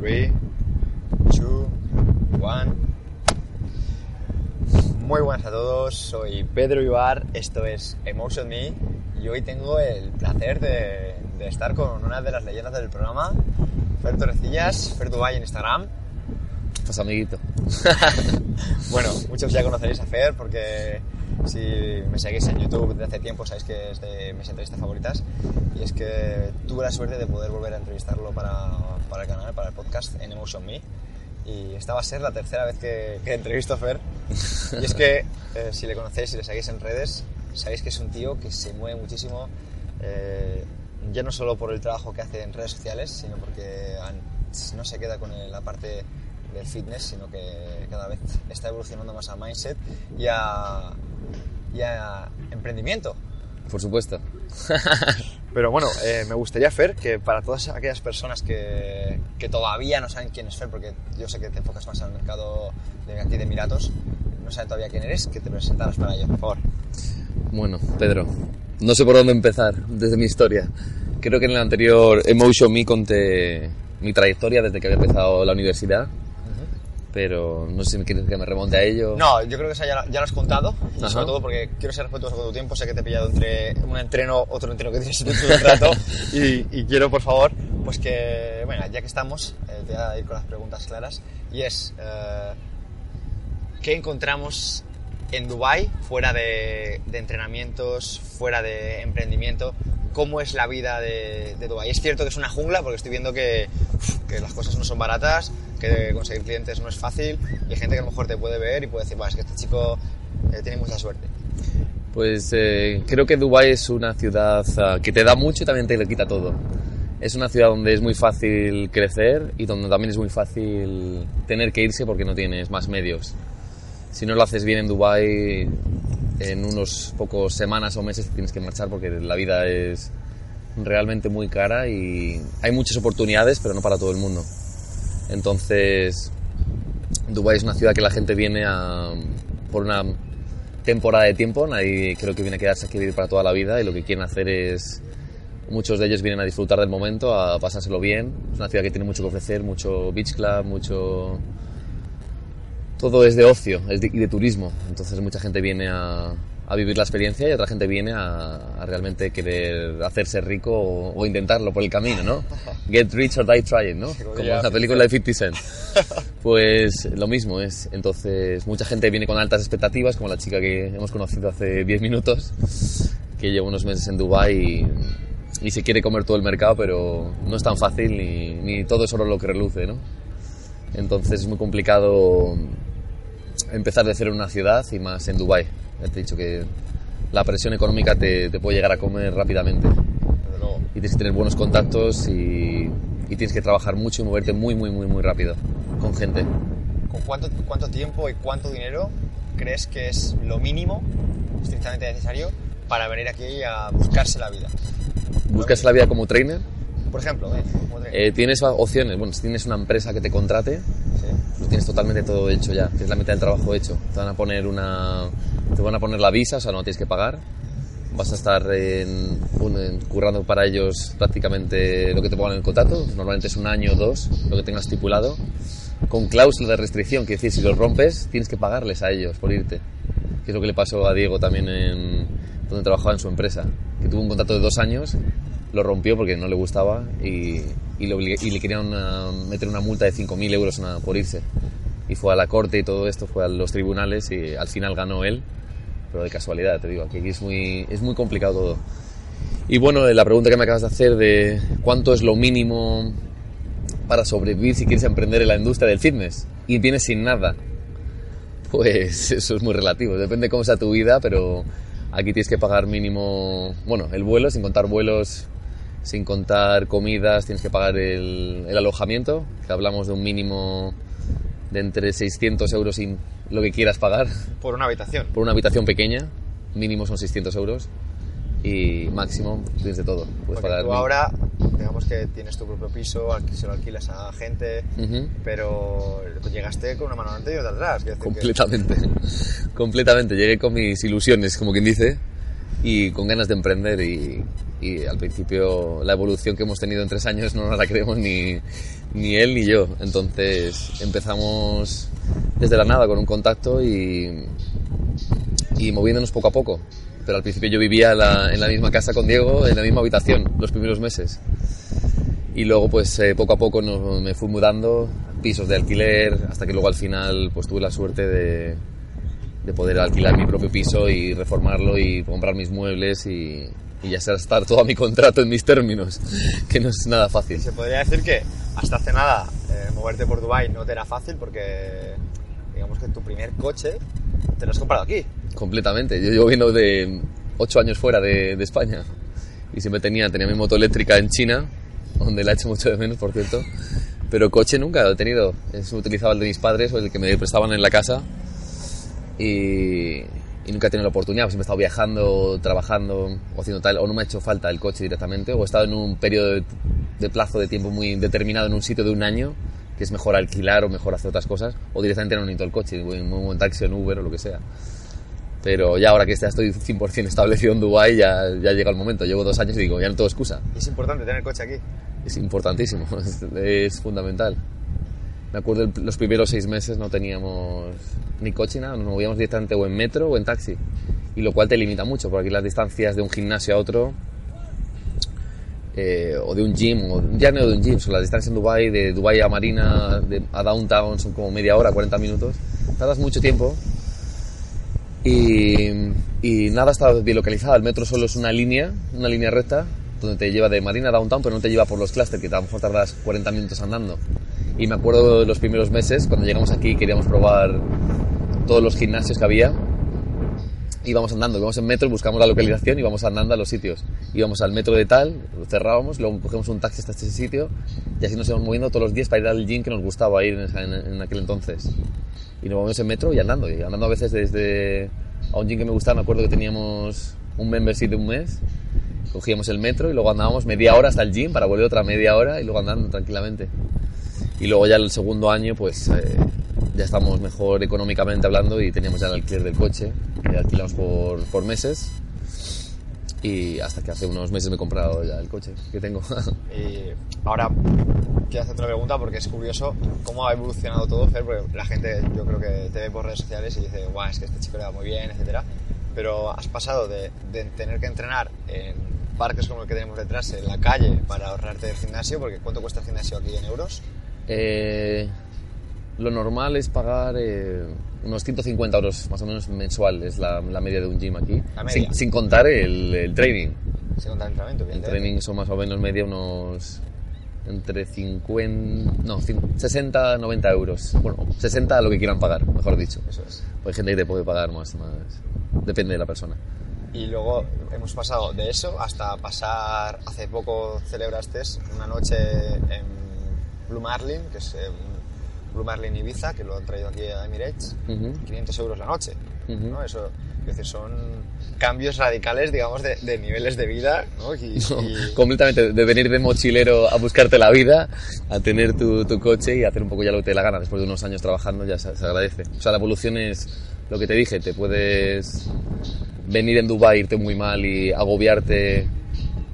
3, 2, 1. Muy buenas a todos, soy Pedro Ibar, esto es Emotion Me y hoy tengo el placer de, de estar con una de las leyendas del programa, Fer Torrecillas, Fer Dubai en Instagram. Pues amiguito. Bueno, muchos ya conoceréis a Fer porque si me seguís en YouTube desde hace tiempo sabéis que es de mis entrevistas favoritas. Y es que tuve la suerte de poder volver a entrevistarlo para, para el canal, para el podcast en Emotion Me. Y esta va a ser la tercera vez que, que entrevisto a Fer. Y es que eh, si le conocéis, si le seguís en redes, sabéis que es un tío que se mueve muchísimo eh, ya no solo por el trabajo que hace en redes sociales, sino porque no se queda con la parte del fitness, sino que cada vez está evolucionando más a mindset y a, y a emprendimiento. Por supuesto. Pero bueno, eh, me gustaría, Fer, que para todas aquellas personas que, que todavía no saben quién es Fer, porque yo sé que te enfocas más en el mercado de aquí de Emiratos, no saben todavía quién eres, que te presentaras para ello, por favor. Bueno, Pedro, no sé por dónde empezar desde mi historia. Creo que en el anterior Emotion Me conté mi trayectoria desde que había empezado la universidad, pero no sé si me quieres que me remonte a ello. No, yo creo que eso ya, ya lo has contado, Ajá. sobre todo porque quiero ser respetuoso con tu tiempo, sé que te he pillado entre un entreno, otro entreno que tienes dentro de un rato, y, y quiero, por favor, pues que, bueno, ya que estamos, eh, te voy a ir con las preguntas claras, y es, eh, ¿qué encontramos en Dubai fuera de, de entrenamientos, fuera de emprendimiento? ¿Cómo es la vida de, de Dubai? Es cierto que es una jungla, porque estoy viendo que, que las cosas no son baratas, que conseguir clientes no es fácil, y hay gente que a lo mejor te puede ver y puede decir, "Buah, es que este chico eh, tiene mucha suerte. Pues eh, creo que Dubái es una ciudad ah, que te da mucho y también te le quita todo. Es una ciudad donde es muy fácil crecer y donde también es muy fácil tener que irse porque no tienes más medios. Si no lo haces bien en Dubái, en unos pocos semanas o meses tienes que marchar porque la vida es realmente muy cara y hay muchas oportunidades, pero no para todo el mundo. Entonces, Dubái es una ciudad que la gente viene a, por una temporada de tiempo, nadie creo que viene a quedarse aquí a vivir para toda la vida y lo que quieren hacer es, muchos de ellos vienen a disfrutar del momento, a pasárselo bien. Es una ciudad que tiene mucho que ofrecer, mucho beach club, mucho... Todo es de ocio es de- y de turismo, entonces mucha gente viene a, a vivir la experiencia y otra gente viene a, a realmente querer hacerse rico o, o intentarlo por el camino, ¿no? Get rich or die trying, ¿no? Como en la película de 50 Cent. Pues lo mismo es. Entonces, mucha gente viene con altas expectativas, como la chica que hemos conocido hace 10 minutos, que lleva unos meses en Dubai y, y se quiere comer todo el mercado, pero no es tan fácil ni, ni todo es oro lo que reluce, ¿no? Entonces es muy complicado empezar de cero en una ciudad y más en Dubai. Ya te he dicho que la presión económica te, te puede llegar a comer rápidamente y tienes que tener buenos contactos y, y tienes que trabajar mucho y moverte muy, muy, muy, muy rápido con gente. ¿Con cuánto, cuánto tiempo y cuánto dinero crees que es lo mínimo, estrictamente necesario, para venir aquí a buscarse la vida? ¿Buscas la vida como trainer? Por ejemplo, ¿eh? Como Eh, tienes opciones. Bueno, si tienes una empresa que te contrate, sí. lo tienes totalmente todo hecho ya. Tienes la mitad del trabajo hecho. Te van a poner una, te van a poner la visa, o sea, no tienes que pagar. Vas a estar en, en- currando para ellos prácticamente lo que te pongan en el contrato. Normalmente es un año o dos, lo que tengas estipulado. Con cláusula de restricción, que decir, si los rompes, tienes que pagarles a ellos por irte. Que es lo que le pasó a Diego también en donde trabajaba en su empresa. Que tuvo un contrato de dos años, lo rompió porque no le gustaba y, y, oblig- y le querían una- meter una multa de 5.000 euros una- por irse. Y fue a la corte y todo esto, fue a los tribunales y al final ganó él. Pero de casualidad, te digo, aquí es muy, es muy complicado todo. Y bueno, la pregunta que me acabas de hacer de cuánto es lo mínimo para sobrevivir si quieres emprender en la industria del fitness y vienes sin nada. Pues eso es muy relativo, depende cómo sea tu vida, pero aquí tienes que pagar mínimo, bueno, el vuelo, sin contar vuelos, sin contar comidas, tienes que pagar el, alojamiento, que hablamos de un mínimo de entre 600 euros lo que quieras pagar Por una habitación. por una habitación pequeña, mínimo son 600 euros y máximo tienes de todo. Puedes pagar tú ahora, digamos que tienes tu propio piso, se lo alquilas a gente, Ujú. pero llegaste con una mano delante y otra atrás. decir que- Completamente, completamente. Llegué con mis ilusiones, como quien dice, y con ganas de emprender y, y al principio la evolución que hemos tenido en tres años no nos la creemos ni, ni él ni yo. Entonces empezamos desde la nada con un contacto y, y moviéndonos poco a poco. Pero al principio yo vivía la- en la misma casa con Diego, en la misma habitación, los primeros meses. Y luego pues eh, poco a poco me fui mudando, pisos de alquiler, hasta que luego al final pues tuve la suerte de, de poder alquilar mi propio piso y reformarlo y comprar mis muebles y, y ya estar todo a mi contrato en mis términos, que no es nada fácil. Se podría decir que hasta hace nada eh, moverte por Dubai no te era fácil porque digamos que tu primer coche te lo has comprado aquí. Completamente. Yo llevo viendo de ocho años fuera de, de España y siempre tenía, tenía mi moto eléctrica en China, donde la he hecho mucho de menos, por cierto. Pero coche nunca lo he tenido. Es utilizaba el de mis padres o el que me prestaban en la casa y, y nunca he tenido la oportunidad. Pues siempre he estado viajando, trabajando o haciendo tal, o no me ha hecho falta el coche directamente, o he estado en un periodo de, de plazo de tiempo muy determinado en un sitio de un año que es mejor alquilar o mejor hacer otras cosas, o directamente no necesito el coche, voy en un taxi o en Uber o lo que sea. Pero ya ahora que ya estoy 100% establecido en Dubái, ya, ya llega el momento. Llevo dos años y digo, ya no tengo excusa. Es importante tener coche aquí. Es importantísimo, es, es fundamental. Me acuerdo los primeros seis meses no teníamos ni coche nada, nos movíamos directamente o en metro o en taxi. Y lo cual te limita mucho, porque aquí las distancias de un gimnasio a otro, eh, o de un gym, o ya no de un gym, son las distancias en Dubai de Dubai a Marina, de- a Downtown, son como media hora, 40 minutos. Tardas mucho tiempo y, y nada está bien localizado. El metro solo es una línea, una línea recta, donde te lleva de Marina a Downtown, pero no te lleva por los clústeres, que a lo mejor tardas 40 minutos andando. Y me acuerdo de los primeros meses, cuando llegamos aquí, queríamos probar todos los gimnasios que había. Íbamos andando, íbamos en metro, buscamos la localización y íbamos andando a los sitios. Íbamos al metro de tal, lo cerrábamos, luego cogemos un taxi hasta ese sitio y así nos íbamos moviendo todos los días para ir al gym que nos gustaba ir en- en aquel entonces. Y nos movimos en metro y andando, y andando a veces desde a un gym que me gustaba, me acuerdo que teníamos un membership de un mes, cogíamos el metro y luego andábamos media hora hasta el gym para volver otra media hora y luego andando tranquilamente. Y luego ya el segundo año, pues eh, ya estamos mejor económicamente hablando y teníamos ya el alquiler del coche, que alquilamos por, por meses. Y hasta que hace unos meses me he comprado ya el coche que tengo. Y ahora quiero hacerte una pregunta porque es curioso cómo ha evolucionado todo, Fer, porque la gente yo creo que te ve por redes sociales y dice, guau, es que este chico le va muy bien, etcétera. Pero has pasado de, de tener que entrenar en parques como el que tenemos detrás, en la calle, para ahorrarte el gimnasio, porque ¿cuánto cuesta el gimnasio aquí en euros? Eh, lo normal es pagar eh, unos 150 euros más o menos mensual, es la, la media de un gym aquí. La media. Sin, sin contar el, el training. Se conta el entrenamiento, El evidentemente. training son más o menos media unos entre 50, no, cin- 60, 90 euros. Bueno, 60 a lo que quieran pagar, mejor dicho. Eso es. Hay gente que te puede pagar más, más. Depende de la persona. Y luego hemos pasado de eso hasta pasar, hace poco celebraste una noche en Blue Marlin, que es eh, Blue Marlin Ibiza, que lo han traído aquí a Emirates, Ujú. 500 euros la noche. Ujú. ¿no? Eso, es decir, son cambios radicales, digamos, de, de niveles de vida. ¿no? Y, y- Completamente, de venir de mochilero a buscarte la vida, a tener tu, tu coche y hacer un poco ya lo que te dé la gana. Después de unos años trabajando ya se, se agradece. O sea, la evolución es lo que te dije, te puedes venir en Dubai, irte muy mal y agobiarte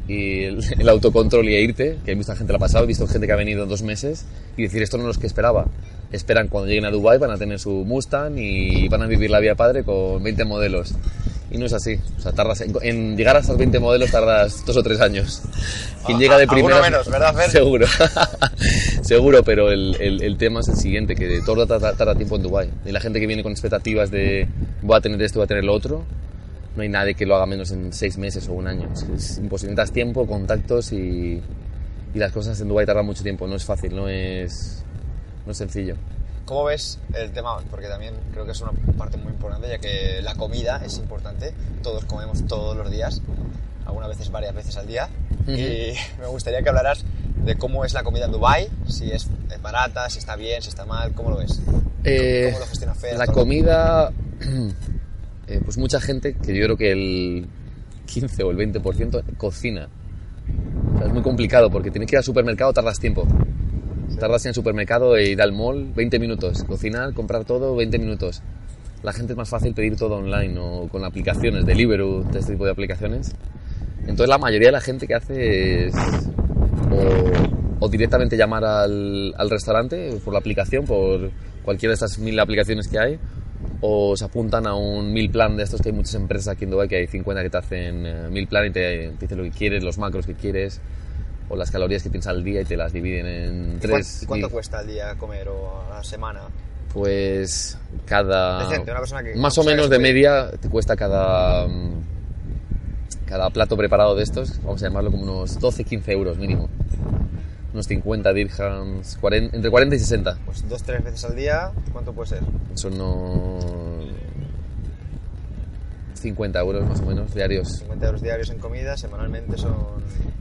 y el, el autocontrol y e irte, que hay mucha gente la ha pasado, he visto gente que ha venido en dos meses y decir esto no es lo que esperaba. Esperan cuando lleguen a Dubai van a tener su Mustang y van a vivir la vida padre con 20 modelos. Y no es así. O sea, tardas en, en llegar a estos 20 modelos tardas dos o tres años. Quien llega de primera menos, ¿verdad, Fer? Seguro. Seguro, pero el, el, el tema es el siguiente, que todo tarda, tarda tiempo en Dubai. Y la gente que viene con expectativas de voy a tener esto, voy a tener lo otro, no hay nadie que lo haga menos en seis meses o un año. Es, es imposible. Necesitas tiempo, contactos y, y las cosas en Dubai tardan mucho tiempo. No es fácil, no es, no es sencillo. ¿Cómo ves el tema? Porque también creo que es una parte muy importante, ya que la comida es importante. Todos comemos todos los días, algunas veces varias veces al día. Ujú. Y me gustaría que hablaras de cómo es la comida en Dubai, si es, barata, si está bien, si está mal, ¿cómo lo ves? Eh, ¿Cómo lo gestiona Fer? la comida, eh, pues mucha gente, que yo creo que el 15 o el 20% cocina. O sea, es muy complicado porque tienes que ir al supermercado, tardas tiempo. Tardas en el supermercado e ir al mall 20 minutos. Cocinar, comprar todo, 20 minutos. La gente es más fácil pedir todo online o con aplicaciones, Deliveroo, de este tipo de aplicaciones. Entonces la mayoría de la gente que hace es o, o directamente llamar al, al restaurante por la aplicación, por cualquiera de estas mil aplicaciones que hay, o se apuntan a un mil plan de estos que hay muchas empresas aquí en Dubai que hay 50 que te hacen eh, mil plan y te, te dicen lo que quieres, los macros que quieres o las calorías que tienes al día y te las dividen en ¿Y cuán- tres. ¿Y cuánto cuesta al día comer o a la semana? Pues cada... Decente, una persona que- más o menos de media te cuesta cada... mm, Cada plato preparado de estos, vamos a llamarlo como unos 12-15 euros mínimo. Unos 50 dirhams, 40 entre 40 y 60. Pues dos, tres veces al día, ¿cuánto puede ser? Son unos 50 euros más o menos diarios. 50 euros diarios en comida, semanalmente son...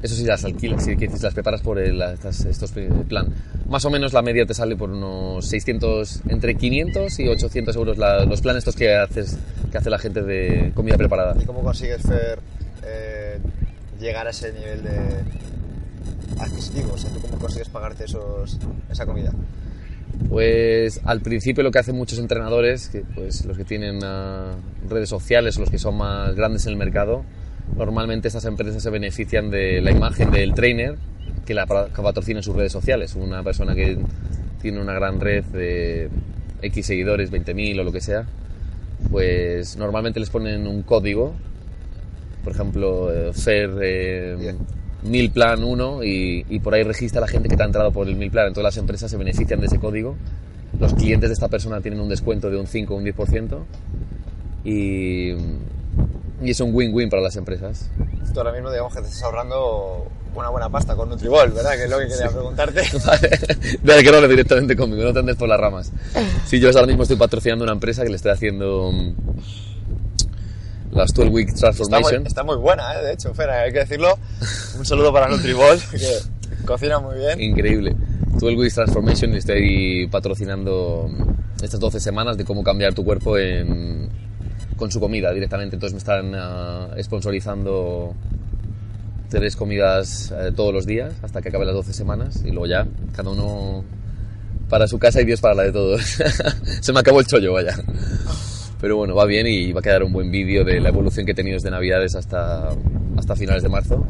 Eso sí las alquilas, si quieres, las preparas por el, estas- estos eh, plan. Más o menos la media te sale por unos 600, entre 500 y 800 euros la- los planes estos que, haces, que hace la gente de comida preparada. ¿Y cómo consigues, Fer, eh, llegar a ese nivel de adquisitivo? O sea, ¿tú cómo consigues pagarte esos, esa comida? Pues al principio lo que hacen muchos entrenadores, que, pues los que tienen ah, redes sociales los que son más grandes en el mercado, normalmente estas empresas se benefician de la imagen del trainer que la que patrocina en sus redes sociales. Una persona que tiene una gran red de X seguidores, 20.000 o lo que sea, pues normalmente les ponen un código, por ejemplo, eh, FER eh, 1000 plan 1 y, y por ahí registra la gente que te ha entrado por el 1000 plan. Entonces las empresas se benefician de ese código. Los clientes de esta persona tienen un descuento de un 5 o un 10% y, y es un win-win para las empresas. Tú ahora mismo digamos que te estás ahorrando una buena pasta con Nutribol, ¿verdad? Que es lo que quería preguntarte. Vale, Vale, que no hable directamente conmigo, no te andes por las ramas. Sí, yo ahora mismo estoy patrocinando una empresa que le estoy haciendo las 12 Week Está muy, Transformation. está muy buena, ¿eh? de hecho, Fer, hay que decirlo. Un saludo para Nutribol, que cocina muy bien. Increíble. 12 Weeks Transformation estoy patrocinando estas 12 semanas de cómo cambiar tu cuerpo en- con su comida directamente. Entonces me están ah, sponsorizando tres comidas eh, todos los días hasta que acabe las 12 semanas y luego ya cada uno para su casa y Dios para la de todos. Se me acabó el chollo, vaya. Pero bueno, va bien y va a quedar un buen vídeo de la evolución que he tenido desde Navidades hasta, hasta finales de marzo.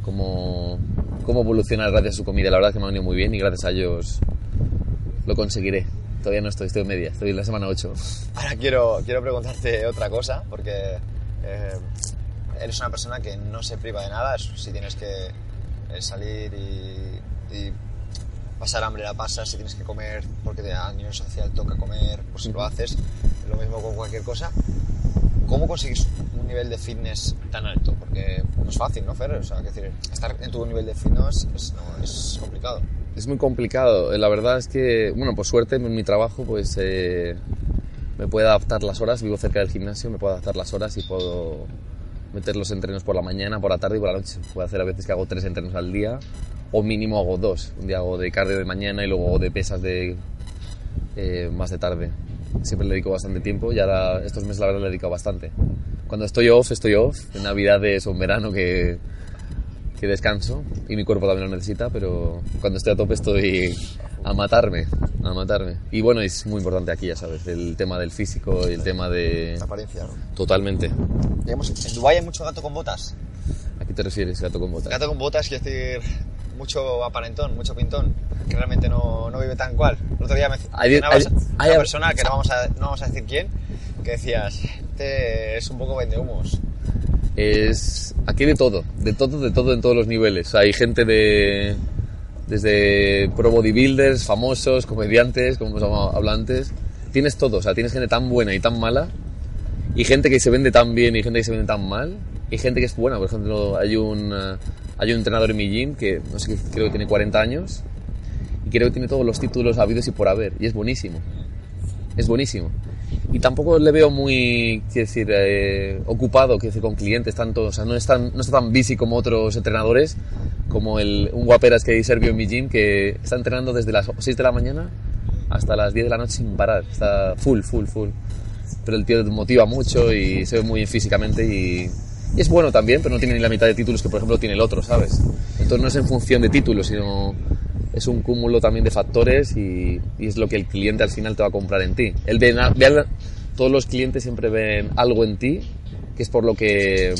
Cómo, cómo evolucionar gracias a su comida. La verdad es que me ha venido muy bien y gracias a ellos lo conseguiré. Todavía no estoy, estoy en media, estoy en la semana 8. Ahora quiero, quiero preguntarte otra cosa, porque eh, eres una persona que no se priva de nada. Si tienes que eh, salir y pasar hambre la pasas, si tienes que comer porque te- a nivel social toca comer, pues lo haces. Lo mismo con cualquier cosa. ¿Cómo consigues un nivel de fitness tan alto? Porque no es fácil, ¿no, Fer? O sea, que decir, estar en tu nivel de fitness es, no, es complicado. Es muy complicado. La verdad es que, bueno, por suerte en mi trabajo pues eh, me puedo adaptar las horas. Vivo cerca del gimnasio, me puedo adaptar las horas y puedo meter los entrenos por la mañana, por la tarde y por la noche. Puedo hacer a veces que hago tres entrenos al día o mínimo hago dos. Un día hago de cardio de mañana y luego de pesas de eh, más de tarde. Siempre le dedico bastante tiempo y ahora estos meses la verdad le he dedicado bastante. Cuando estoy off, estoy off. En Navidades o en verano que, que descanso y mi cuerpo también lo necesita, pero cuando estoy a tope estoy a matarme, a matarme. Y bueno, es muy importante aquí, ya sabes, el tema del físico y el tema de... La apariencia, ¿no? Totalmente. Digamos, en Dubái hay mucho gato con botas. ¿A qué te refieres, gato con botas? Gato con botas quiere decir mucho aparentón, mucho pintón, que realmente no, no vive tan cual. El otro día me mencionabas hay- una persona que no vamos, a, no vamos a decir quién, que decías, este es un poco vendehumos. Es aquí de todo, de todo, de todo en todos los niveles. Hay gente de desde pro bodybuilders, famosos, comediantes, como hemos hablado antes. Tienes todo, o sea, tienes gente tan buena y tan mala y gente que se vende tan bien y gente que se vende tan mal y gente que es buena. Por ejemplo, hay un eh, hay un entrenador en mi gym que no sé, creo que tiene 40 años y creo que tiene todos los títulos habidos y por haber y es buenísimo. Es buenísimo. Y tampoco le veo muy, quiero decir, eh, ocupado quiero decir, con clientes, tanto, o sea, no, es tan, no está tan busy como otros entrenadores, como el, un guaperas que hay serbio en mi gym que está entrenando desde las 6 de la mañana hasta las 10 de la noche sin parar. Está full, full, full. Pero el tío motiva mucho y se ve muy bien físicamente y, y es bueno también, pero no tiene ni la mitad de títulos que por ejemplo tiene el otro, ¿sabes? Entonces no es en función de títulos, sino es un cúmulo también de factores y, es lo que el cliente al final te va a comprar en ti. Ve al- todos los clientes siempre ven algo en ti que es por lo que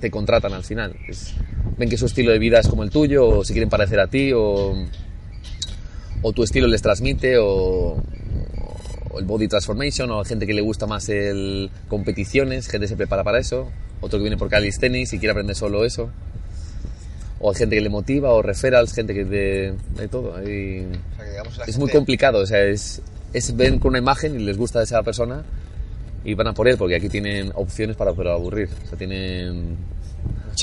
te contratan al final. Es- ven que su estilo de vida es como el tuyo, o se quieren parecer a ti, o, tu estilo les transmite, o, el body transformation, o gente que le gusta más el competiciones, gente se prepara para eso, otro que viene por calisthenics y quiere aprender solo eso. O hay gente que le motiva, o referrals, gente que de, de todo. Hay- O sea, que digamos, la es muy complicado, o sea, es, es ven con una imagen y les gusta esa persona y van a por él, porque aquí tienen opciones para poder aburrir. O sea, tienen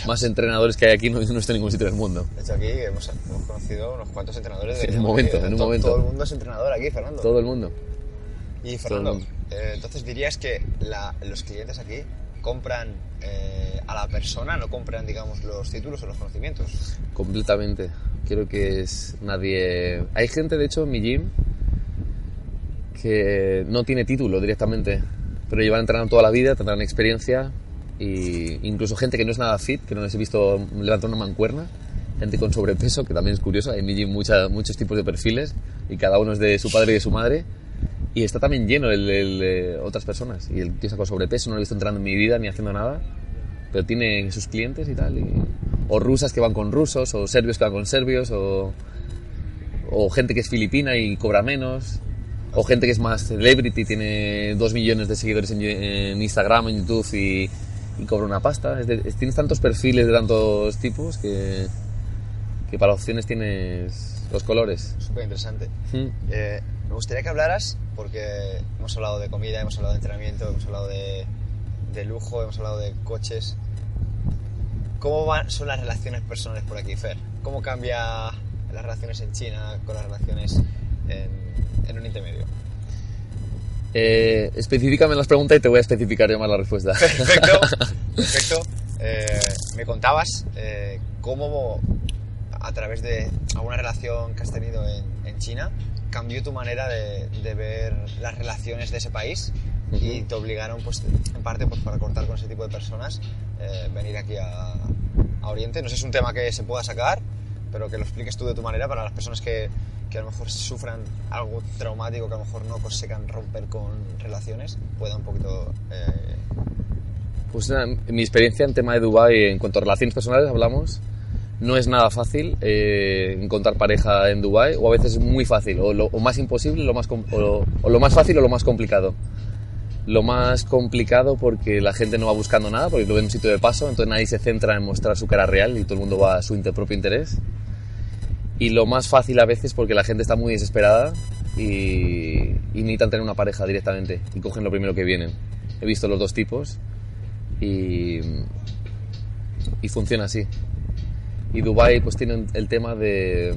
más entrenadores que hay aquí, no, no está en ningún sitio del mundo. De hecho, aquí hemos, hemos conocido unos cuantos entrenadores. En un momento, en un to- momento. Todo el mundo es entrenador aquí, Fernando. Todo el mundo. Y Fernando, mundo. eh, entonces dirías que la- los clientes aquí compran eh, a la persona, no compran, digamos, los títulos o los conocimientos. Completamente. Creo que es nadie... Hay gente, de hecho, en mi gym que no tiene título directamente, pero llevan entrenando toda la vida, tendrán experiencia y incluso gente que no es nada fit, que no les he visto levantar una mancuerna, gente con sobrepeso, que también es curioso, hay muchos tipos de perfiles y cada uno es de su padre y de su madre y está también lleno el, el de otras personas y el tío está con sobrepeso, no lo he visto entrando en mi vida ni haciendo nada pero tiene sus clientes y tal. y- o rusas que van con rusos, o serbios que van con serbios, o, o gente que es filipina y cobra menos, o gente que es más celebrity, tiene dos millones de seguidores en, en Instagram, en YouTube y, y cobra una pasta. Es de- es- tienes tantos perfiles de tantos tipos que, que para opciones tienes los colores. Súper interesante. Mm. Eh, me gustaría que hablaras, porque hemos hablado de comida, hemos hablado de entrenamiento, hemos hablado de, de lujo, hemos hablado de coches. ¿Cómo van, son las relaciones personales por aquí, Fer? ¿Cómo cambia las relaciones en China con las relaciones en, en Oriente Medio? Eh, específicame las preguntas y te voy a especificar yo más la respuesta. Perfecto, perfecto. Eh, me contabas eh, cómo a través de alguna relación que has tenido en, en China cambió tu manera de, de ver las relaciones de ese país y Ujú. te obligaron, pues, en parte, pues, para cortar con ese tipo de personas, eh, venir aquí a, a Oriente. No sé si es un tema que se pueda sacar, pero que lo expliques tú de tu manera para las personas que, que a lo mejor sufran algo traumático, que a lo mejor no consigan romper con relaciones, pueda un poquito eh, Pues mi experiencia en tema de Dubai en cuanto a relaciones personales hablamos, no es nada fácil eh, encontrar pareja en Dubai o a veces es muy fácil, o, lo, más imposible lo más, com- o, lo, o lo más fácil o lo más complicado. Lo más complicado porque la gente no va buscando nada, porque lo ve en un sitio de paso, entonces nadie se centra en mostrar su cara real y todo el mundo va a su inter- propio interés. Y lo más fácil a veces porque la gente está muy desesperada y, y necesitan tener una pareja directamente y cogen lo primero que vienen. He visto los dos tipos y, y funciona así. Y Dubai pues tiene el tema de,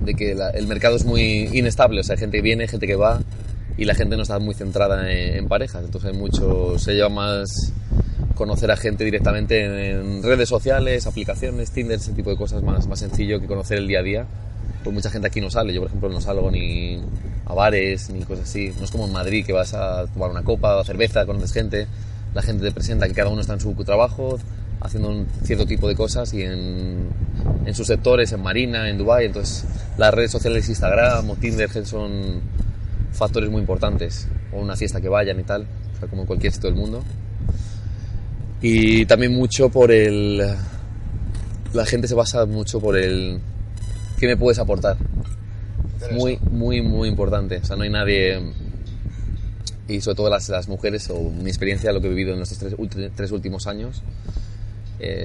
de que la- el mercado es muy inestable, o sea, gente que viene, gente que va y la gente no está muy centrada en, en parejas, entonces hay mucho, se lleva más conocer a gente directamente en, en redes sociales, aplicaciones, Tinder, ese tipo de cosas más, más sencillo que conocer el día a día. Pues mucha gente aquí no sale, yo por ejemplo no salgo ni a bares ni cosas así, no es como en Madrid que vas a tomar una copa cerveza, conoces gente, la gente te presenta que cada uno está en su trabajo, haciendo un cierto tipo de cosas y en, en sus sectores, en Marina, en Dubai, entonces las redes sociales, Instagram o Tinder son factores muy importantes, o una fiesta que vayan y tal, o sea, como en cualquier sitio del mundo. Y también mucho por el... La gente se basa mucho por el... ¿Qué me puedes aportar? Muy, muy, muy importante. O sea, no hay nadie... Y sobre todo las, las mujeres, o mi experiencia, lo que he vivido en estos tres, tres últimos años,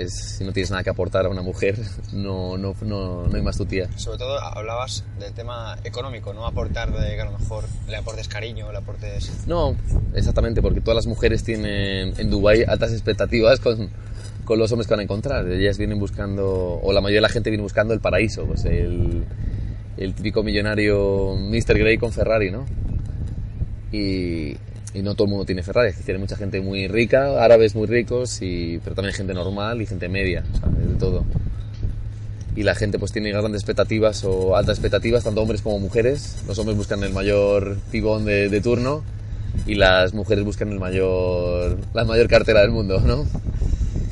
si no tienes nada que aportar a una mujer, no, no, no, no hay más tu tía. Sobre todo hablabas del tema económico, no aportar de que a lo mejor le aportes cariño, le aportes... No, exactamente, porque todas las mujeres tienen en Dubai altas expectativas con, con los hombres que van a encontrar. Ellas vienen buscando, o la mayoría de la gente viene buscando el paraíso, pues el, el típico millonario Mr. Grey con Ferrari, ¿no? Y, y no todo el mundo tiene Ferrari, tiene mucha gente muy rica, árabes muy ricos, y, pero también gente normal y gente media, o sea, de todo. y la gente pues tiene grandes expectativas o altas expectativas, tanto hombres como mujeres. Los hombres buscan el mayor pibón de, de turno y las mujeres buscan el mayor, la mayor cartera del mundo, ¿no?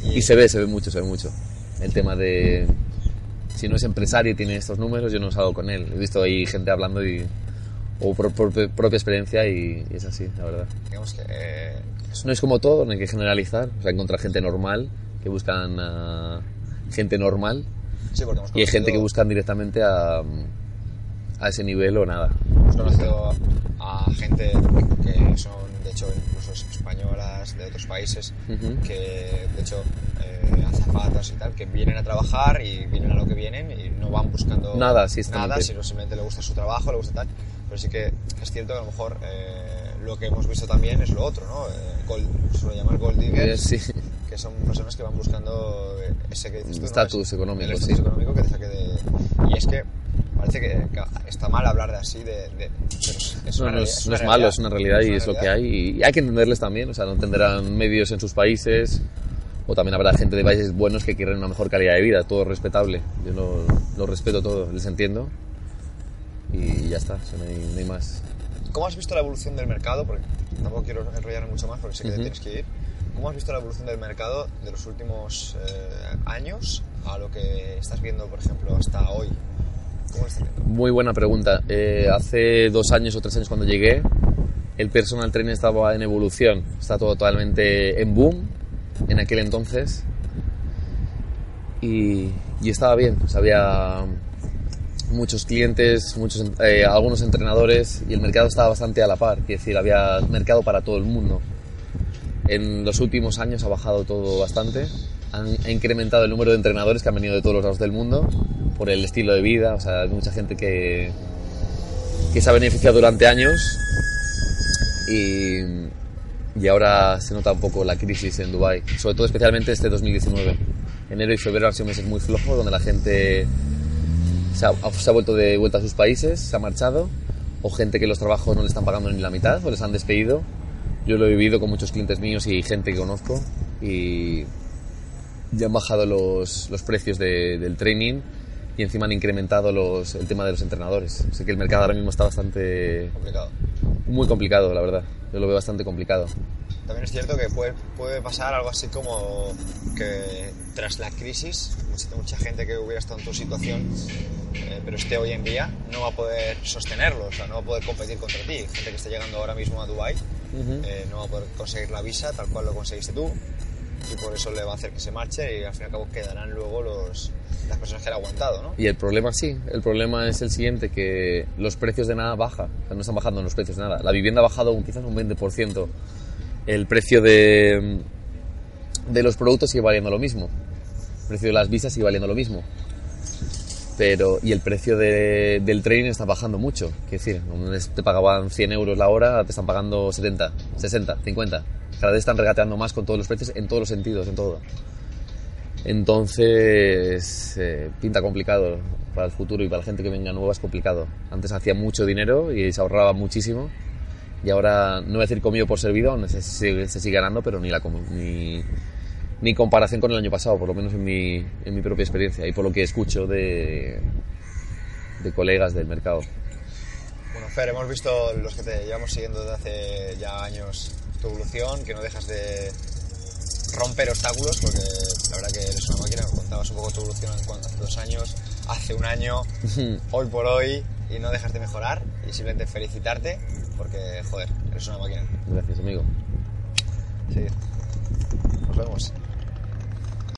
Y se ve, se ve mucho, se ve mucho. El tema de si no es empresario y tiene estos números, yo no salgo con él. He visto ahí gente hablando y, o por, por propia experiencia y, y es así, la verdad. Digamos que eh, No es como todo, no hay que generalizar. O sea, encontrar gente normal que buscan a gente normal sí, porque hemos y hay gente que buscan directamente a, a ese nivel o nada. Hemos conocido a gente que son, de hecho, incluso españolas de otros países, Ujú. que de hecho, eh, azafatas y tal, que vienen a trabajar y vienen a lo que vienen y no van buscando Nada, sí, nada, sino simplemente le gusta su trabajo, le gusta tal. Pero sí que es cierto que a lo mejor eh, lo que hemos visto también es lo otro, ¿no? Eh, gold, se suele llamar gold Eh, diggers, sí. que son personas que van buscando eh, ese que dices. Estatus económico, el sí. económico que te saque de... Y es que parece que, está mal hablar de así, de... de- pero es, No, una no realidad, es, no malo, es una realidad y una es lo que hay. Y hay que entenderles también, o sea, no entenderán medios en sus países o también habrá gente de países buenos que quieren una mejor calidad de vida, todo respetable. Yo lo, lo respeto todo, les entiendo y ya está, o sea, no, hay, no hay más. ¿Cómo has visto la evolución del mercado? Porque tampoco quiero enrollarme mucho más porque sé que te Ujú. tienes que ir. ¿Cómo has visto la evolución del mercado de los últimos eh, años a lo que estás viendo, por ejemplo, hasta hoy? ¿Cómo lo estás viendo? Muy buena pregunta. Eh, hace dos años o tres años cuando llegué, el personal training estaba en evolución, está todo totalmente en boom en aquel entonces y, y estaba bien. O sea, había muchos clientes, muchos, eh, algunos entrenadores y el mercado estaba bastante a la par, es decir, había mercado para todo el mundo. En los últimos años ha bajado todo bastante, han, ha incrementado el número de entrenadores que han venido de todos los lados del mundo por el estilo de vida, o sea, hay mucha gente que, que se ha beneficiado durante años y, y ahora se nota un poco la crisis en Dubai, sobre todo especialmente este 2019. Enero y febrero han sido meses muy flojos donde la gente se ha, se ha vuelto de vuelta a sus países, se ha marchado, o gente que los trabajos no le están pagando ni la mitad o les han despedido. Yo lo he vivido con muchos clientes míos y gente que conozco y ya han bajado los, los precios de- del training y encima han incrementado los, el tema de los entrenadores. Así que el mercado ahora mismo está bastante Complicado. muy complicado, la verdad. Yo lo veo bastante complicado. También es cierto que puede, puede pasar algo así como que tras la crisis, mucha, gente que hubiera estado en tu situación, eh, pero esté hoy en día, no va a poder sostenerlo, o sea, no va a poder competir contra ti. Gente que está llegando ahora mismo a Dubai eh, no va a poder conseguir la visa tal cual lo conseguiste tú y por eso le va a hacer que se marche y al fin y al cabo quedarán luego los, las personas que han aguantado, ¿no? Y el problema sí, el problema es el siguiente, que los precios de nada baja, o sea, no están bajando los precios de nada. La vivienda ha bajado un- quizás un 20%, el precio de, de los productos sigue valiendo lo mismo, el precio de las visas sigue valiendo lo mismo. Pero, y el precio de- del training está bajando mucho. Es decir, te pagaban 100 euros la hora, te están pagando 70, 60, 50. Cada vez están regateando más con todos los precios en todos los sentidos, en todo. Entonces, eh, pinta complicado para el futuro y para la gente que venga nueva es complicado. Antes hacía mucho dinero y se ahorraba muchísimo y ahora, no voy a decir comido por servido, se, sigue- se sigue ganando, pero ni, la, ni, ni comparación con el año pasado, por lo menos en mi, en mi propia experiencia y por lo que escucho de, de colegas del mercado. Bueno, Fer, hemos visto los que te llevamos siguiendo desde hace ya años tu evolución, que no dejas de romper obstáculos, porque la verdad que eres una máquina, contabas un poco tu evolución hace dos años, hace un año, hoy por hoy, y no dejas de mejorar, y simplemente felicitarte, porque, joder, eres una máquina. Gracias, amigo. Sí. Nos vemos.